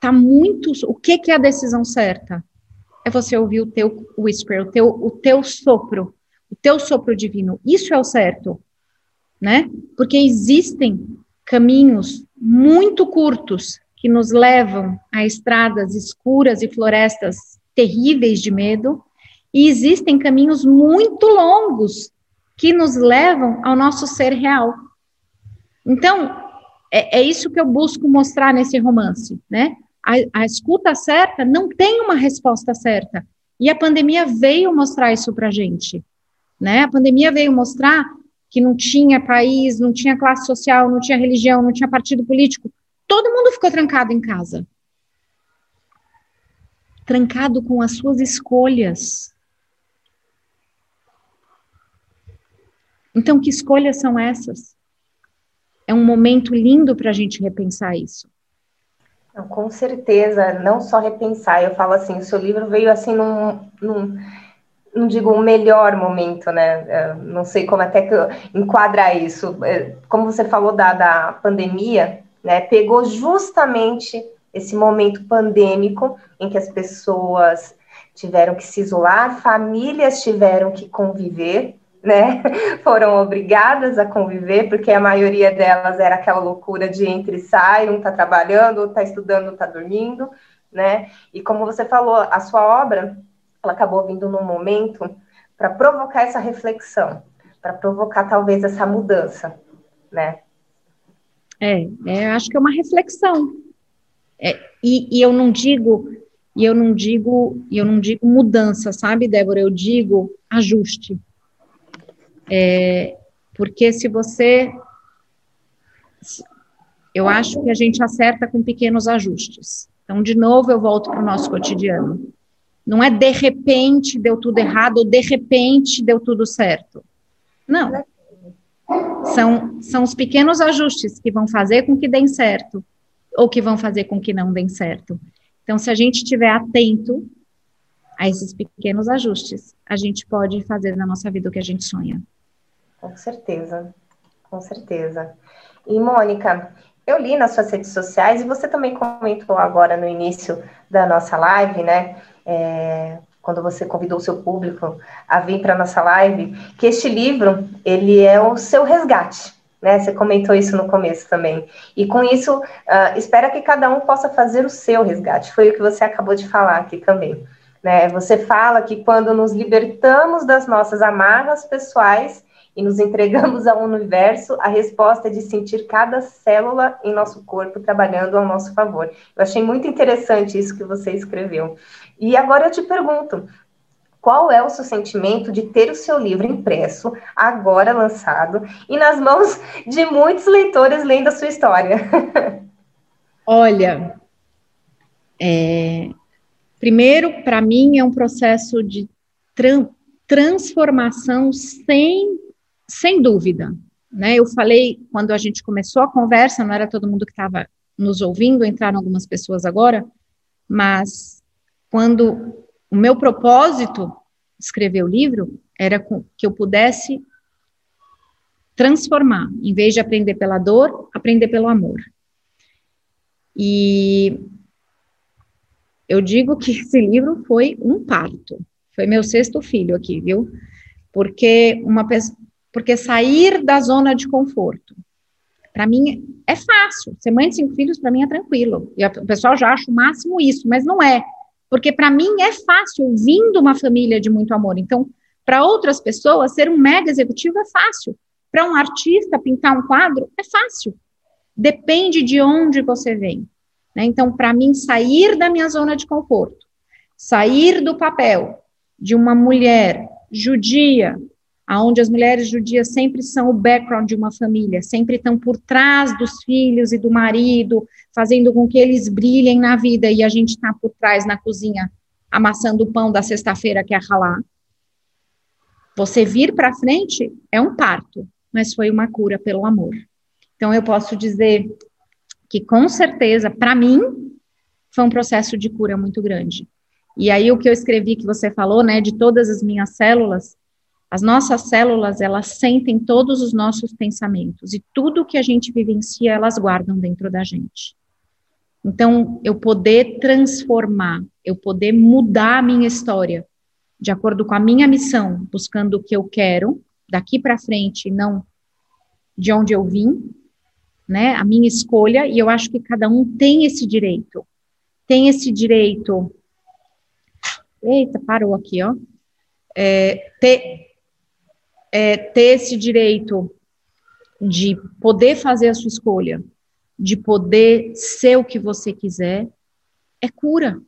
Tá muito. O que, que é a decisão certa? É você ouvir o teu whisper, o teu, o teu sopro, o teu sopro divino. Isso é o certo, né? Porque existem caminhos muito curtos que nos levam a estradas escuras e florestas terríveis de medo, e existem caminhos muito longos que nos levam ao nosso ser real. Então, é, é isso que eu busco mostrar nesse romance, né? A, a escuta certa não tem uma resposta certa. E a pandemia veio mostrar isso para a gente. Né? A pandemia veio mostrar que não tinha país, não tinha classe social, não tinha religião, não tinha partido político. Todo mundo ficou trancado em casa. Trancado com as suas escolhas. Então, que escolhas são essas? É um momento lindo para a gente repensar isso. Com certeza, não só repensar. Eu falo assim, o seu livro veio assim num, num não digo o melhor momento, né? Não sei como até que enquadrar isso. É, como você falou da, da pandemia, né, pegou justamente esse momento pandêmico em que as pessoas tiveram que se isolar, famílias tiveram que conviver, né? Foram obrigadas a conviver, porque a maioria delas era aquela loucura de entre e sai, um está trabalhando, está estudando, está dormindo, né? E como você falou, a sua obra, ela acabou vindo num momento para provocar essa reflexão, para provocar talvez essa mudança, né? É, é, acho que é uma reflexão. É, e, e eu não digo, e eu não digo, eu não digo mudança, sabe, Débora? Eu digo ajuste. É, porque se você. Eu acho que a gente acerta com pequenos ajustes. Então, de novo, eu volto para o nosso cotidiano. Não é de repente deu tudo errado ou de repente deu tudo certo. Não. São, são os pequenos ajustes que vão fazer com que dêem certo ou que vão fazer com que não dêem certo. Então, se a gente estiver atento a esses pequenos ajustes, a gente pode fazer na nossa vida o que a gente sonha. Com certeza, com certeza. E, Mônica, eu li nas suas redes sociais e você também comentou agora no início da nossa live, né? É, quando você convidou o seu público a vir para nossa live, que este livro, ele é o seu resgate, né? Você comentou isso no começo também. E com isso, uh, espera que cada um possa fazer o seu resgate. Foi o que você acabou de falar aqui também. Né? Você fala que quando nos libertamos das nossas amarras pessoais e nos entregamos ao universo, a resposta é de sentir cada célula em nosso corpo trabalhando ao nosso favor. Eu achei muito interessante isso que você escreveu. E agora eu te pergunto, qual é o seu sentimento de ter o seu livro impresso, agora lançado, e nas mãos de muitos leitores lendo a sua história? Olha, é, primeiro, para mim, é um processo de tran transformação sem, sem dúvida. Né? Eu falei, quando a gente começou a conversa, não era todo mundo que estava nos ouvindo, entraram algumas pessoas agora, mas quando o meu propósito escrever o livro era que eu pudesse transformar, em vez de aprender pela dor, aprender pelo amor. E eu digo que esse livro foi um parto. Foi meu sexto filho aqui, viu? Porque uma porque sair da zona de conforto, para mim é fácil. Ser mãe de cinco filhos para mim é tranquilo. E o pessoal já acha o máximo isso, mas não é. Porque para mim é fácil, vindo uma família de muito amor. Então, para outras pessoas, ser um mega executivo é fácil. Para um artista, pintar um quadro é fácil. Depende de onde você vem. Né? Então, para mim, sair da minha zona de conforto, sair do papel de uma mulher judia, aonde as mulheres judias sempre são o background de uma família, sempre estão por trás dos filhos e do marido, fazendo com que eles brilhem na vida e a gente está por trás na cozinha amassando o pão da sexta-feira que é ralar. Você vir para frente é um parto, mas foi uma cura pelo amor. Então eu posso dizer que com certeza, para mim, foi um processo de cura muito grande. E aí o que eu escrevi que você falou, né, de todas as minhas células, as nossas células, elas sentem todos os nossos pensamentos e tudo que a gente vivencia, elas guardam dentro da gente. Então, eu poder transformar, eu poder mudar a minha história de acordo com a minha missão, buscando o que eu quero daqui para frente, não de onde eu vim, né? A minha escolha, e eu acho que cada um tem esse direito. Tem esse direito. Eita, parou aqui, ó. É, ter, é, ter esse direito de poder fazer a sua escolha, de poder ser o que você quiser, é cura.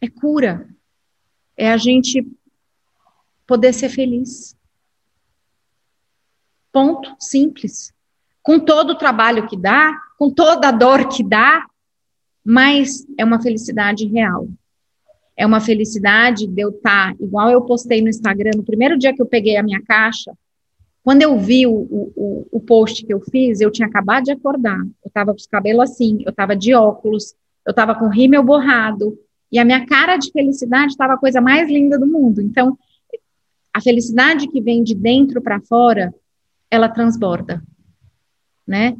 É cura. É a gente poder ser feliz. Ponto, simples. Com todo o trabalho que dá, com toda a dor que dá, mas é uma felicidade real é uma felicidade de eu estar, tá, igual eu postei no Instagram, no primeiro dia que eu peguei a minha caixa, quando eu vi o, o, o post que eu fiz, eu tinha acabado de acordar, eu estava com os cabelos assim, eu estava de óculos, eu estava com rímel borrado, e a minha cara de felicidade estava a coisa mais linda do mundo. Então, a felicidade que vem de dentro para fora, ela transborda, né?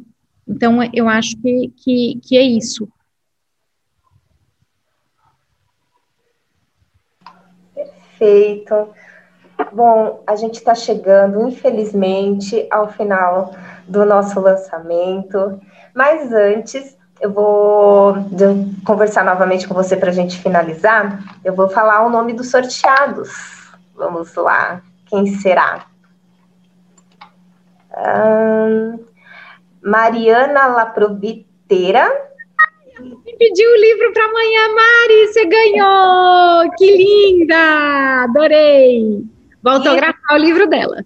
Então, eu acho que, que, que é isso. Perfeito. Bom, a gente está chegando, infelizmente, ao final do nosso lançamento, mas antes eu vou conversar novamente com você para a gente finalizar. Eu vou falar o nome dos sorteados. Vamos lá, quem será? Hum, Mariana Laproviteira. Me pediu o livro para amanhã, Mari, você ganhou! Que linda! Adorei! Vou autografar o livro dela.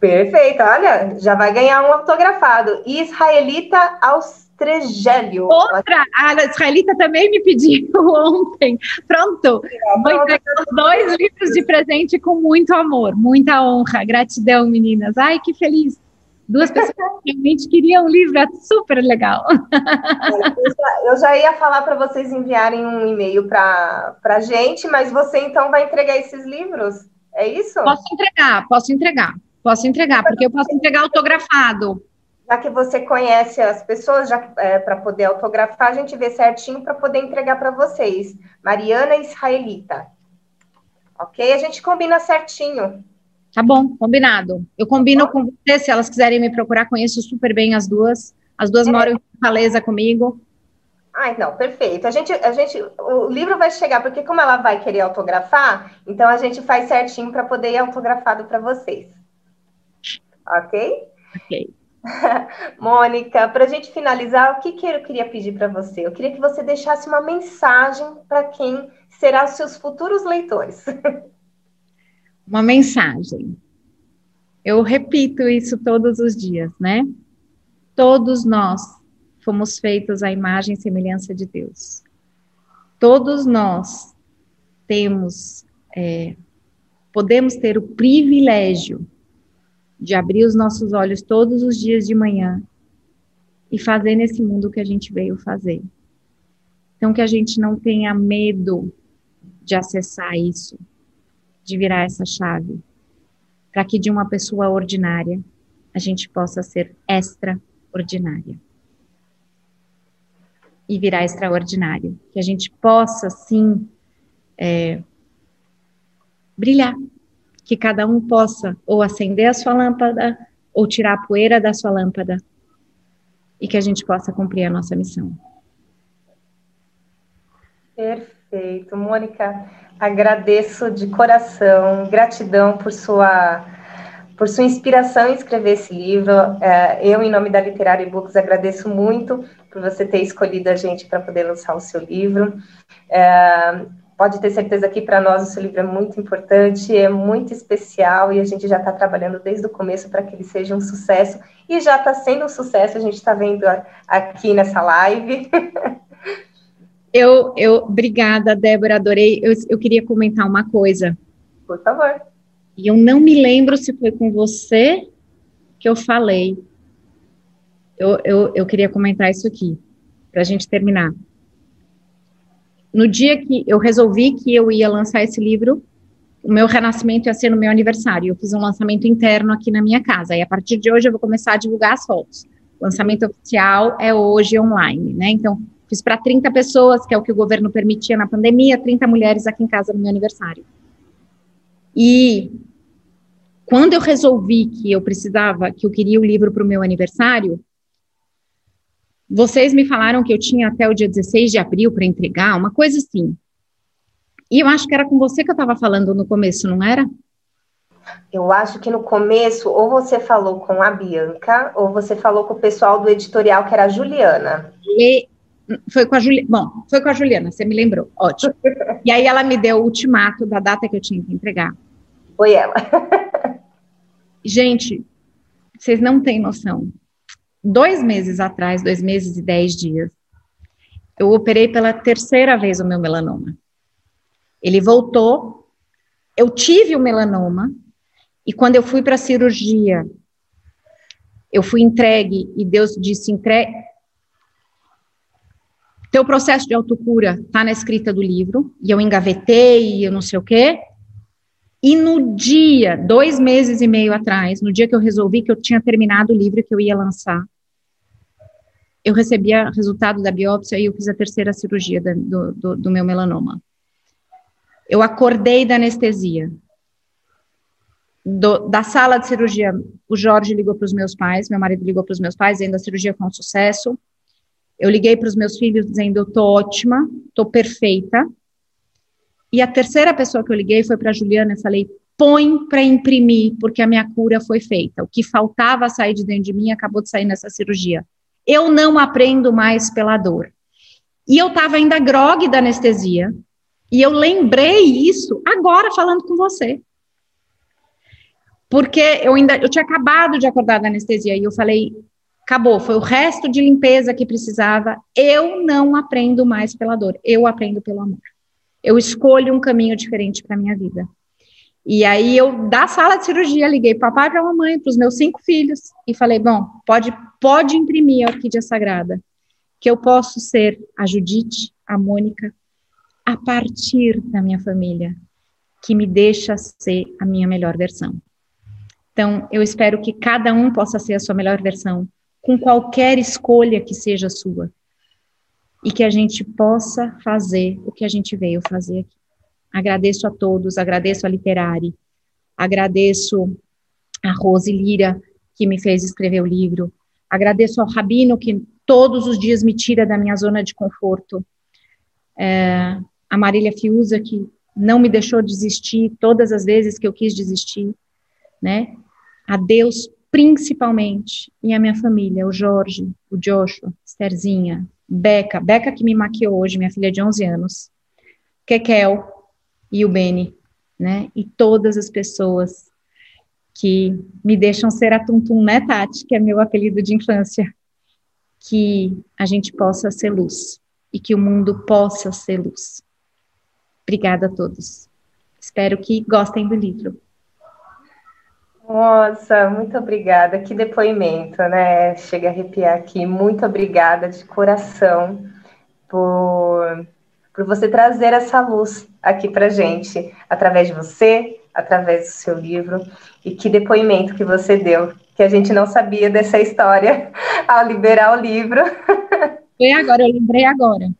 Perfeito, olha, já vai ganhar um autografado. Israelita Austregélio. Outra, a Israelita também me pediu ontem. Pronto, vou entregar os dois livros de presente com muito amor, muita honra, gratidão, meninas. Ai, que feliz. Duas pessoas que realmente queriam um livro, é super legal. Eu já, ia falar para vocês enviarem um e-mail para a gente, mas você então vai entregar esses livros? É isso? Posso entregar, posso entregar, posso entregar, porque eu posso entregar autografado. Já que você conhece as pessoas, já é, para poder autografar, a gente vê certinho para poder entregar para vocês. Mariana Israelita. Ok? A gente combina certinho. Tá bom, combinado. Eu combino com você, se elas quiserem me procurar, conheço super bem as duas. As duas é. moram em Fortaleza comigo. Ai, não, perfeito. A gente, a gente, o livro vai chegar, porque como ela vai querer autografar, então a gente faz certinho para poder ir autografado para vocês. Ok? Ok. Mônica, para a gente finalizar, o que, que eu queria pedir para você? Eu queria que você deixasse uma mensagem para quem será os seus futuros leitores. uma mensagem. Eu repito isso todos os dias, né? Todos nós fomos feitos à imagem e semelhança de Deus. Todos nós temos, é, podemos ter o privilégio de abrir os nossos olhos todos os dias de manhã e fazer nesse mundo o que a gente veio fazer. Então, que a gente não tenha medo de acessar isso, de virar essa chave, para que de uma pessoa ordinária a gente possa ser extraordinária e virar extraordinário, que a gente possa sim é, brilhar, que cada um possa ou acender a sua lâmpada ou tirar a poeira da sua lâmpada e que a gente possa cumprir a nossa missão. Perfeito, Mônica. Agradeço de coração, gratidão por sua por sua inspiração em escrever esse livro. É, eu, em nome da Literária Books, agradeço muito por você ter escolhido a gente para poder lançar o seu livro. É, pode ter certeza que para nós o seu livro é muito importante, é muito especial e a gente já está trabalhando desde o começo para que ele seja um sucesso e já está sendo um sucesso. A gente está vendo aqui nessa live. Eu, eu, obrigada, Débora, adorei. Eu, eu queria comentar uma coisa. Por favor. E eu não me lembro se foi com você que eu falei. Eu, eu, eu queria comentar isso aqui, para a gente terminar. No dia que eu resolvi que eu ia lançar esse livro, o meu renascimento ia ser no meu aniversário. Eu fiz um lançamento interno aqui na minha casa. E a partir de hoje eu vou começar a divulgar as fotos. O lançamento oficial é hoje online, né? Então, Fiz para 30 pessoas, que é o que o governo permitia na pandemia, 30 mulheres aqui em casa no meu aniversário. E quando eu resolvi que eu precisava, que eu queria o livro para o meu aniversário, vocês me falaram que eu tinha até o dia 16 de abril para entregar, uma coisa assim. E eu acho que era com você que eu estava falando no começo, não era? Eu acho que no começo, ou você falou com a Bianca, ou você falou com o pessoal do editorial, que era a Juliana. E foi com a Juliana. Bom, foi com a Juliana, você me lembrou. Ótimo. E aí ela me deu o ultimato da data que eu tinha que entregar. Foi ela. Gente, vocês não têm noção. Dois meses atrás, dois meses e dez dias, eu operei pela terceira vez o meu melanoma. Ele voltou, eu tive o melanoma, e quando eu fui para a cirurgia, eu fui entregue, e Deus disse: entregue teu processo de autocura está na escrita do livro, e eu engavetei, e eu não sei o quê. E no dia, dois meses e meio atrás, no dia que eu resolvi que eu tinha terminado o livro que eu ia lançar, eu recebi o resultado da biópsia e eu fiz a terceira cirurgia do, do, do meu melanoma. Eu acordei da anestesia. Do, da sala de cirurgia, o Jorge ligou para os meus pais, meu marido ligou para os meus pais, dizendo a cirurgia foi um sucesso. Eu liguei para os meus filhos dizendo: eu tô ótima, tô perfeita. E a terceira pessoa que eu liguei foi para a Juliana e falei: põe para imprimir, porque a minha cura foi feita. O que faltava sair de dentro de mim acabou de sair nessa cirurgia. Eu não aprendo mais pela dor. E eu estava ainda grogue da anestesia. E eu lembrei isso agora falando com você. Porque eu ainda eu tinha acabado de acordar da anestesia e eu falei, acabou, foi o resto de limpeza que precisava. Eu não aprendo mais pela dor, eu aprendo pelo amor. Eu escolho um caminho diferente para minha vida. E aí eu da sala de cirurgia liguei para papai e para mamãe, para os meus cinco filhos e falei, bom, pode pode imprimir a orquídea sagrada que eu posso ser a Judite, a Mônica, a partir da minha família, que me deixa ser a minha melhor versão. Então, eu espero que cada um possa ser a sua melhor versão, com qualquer escolha que seja sua, e que a gente possa fazer o que a gente veio fazer aqui. Agradeço a todos, agradeço a Literari, agradeço a Rose Lira, que me fez escrever o livro, agradeço ao Rabino, que todos os dias me tira da minha zona de conforto. É, a Marília Fiuza, que não me deixou desistir todas as vezes que eu quis desistir, né? A Deus, principalmente, e a minha família, o Jorge, o Joshua, Estherzinha, Beca, Beca que me maquiou hoje, minha filha de 11 anos, Kekel e o Beni, né? E todas as pessoas que me deixam ser a Tuntum, né, Tati, que é meu apelido de infância que a gente possa ser luz e que o mundo possa ser luz. Obrigada a todos. Espero que gostem do livro. Nossa, muito obrigada. Que depoimento, né? Chega a arrepiar aqui. Muito obrigada de coração por, por você trazer essa luz aqui para gente, através de você, através do seu livro. E que depoimento que você deu que a gente não sabia dessa história ao liberar o livro. Foi agora, eu lembrei agora.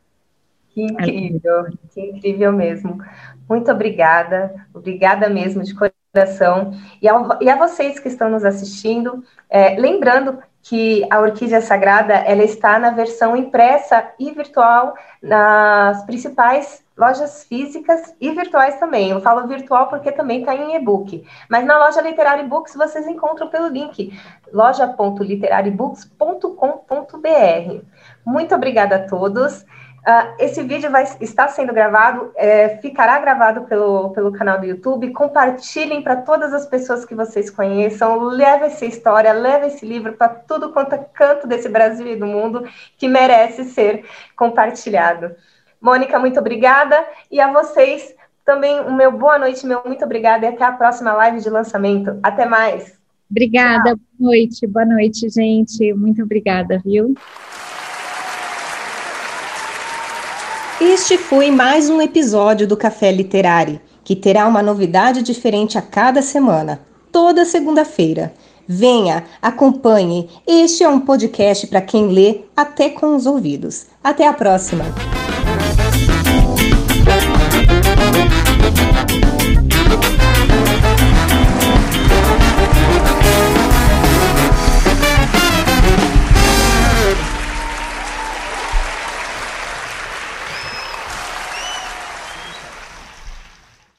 Que incrível, que incrível mesmo. Muito obrigada, obrigada mesmo de coração. E, ao, e a vocês que estão nos assistindo, é, lembrando que a Orquídea Sagrada ela está na versão impressa e virtual nas principais lojas físicas e virtuais também. Eu falo virtual porque também está em e-book. Mas na loja Literário Books vocês encontram pelo link loja.literariobooks.com.br. Muito obrigada a todos. Uh, esse vídeo vai estar sendo gravado, é, ficará gravado pelo, pelo canal do YouTube. Compartilhem para todas as pessoas que vocês conheçam. Leve essa história, leve esse livro para tudo quanto é canto desse Brasil e do mundo que merece ser compartilhado. Mônica, muito obrigada. E a vocês também o meu boa noite, meu muito obrigada e até a próxima live de lançamento. Até mais. Obrigada, Tchau. boa noite, boa noite, gente. Muito obrigada, viu? Este foi mais um episódio do Café Literário, que terá uma novidade diferente a cada semana, toda segunda-feira. Venha, acompanhe. Este é um podcast para quem lê até com os ouvidos. Até a próxima!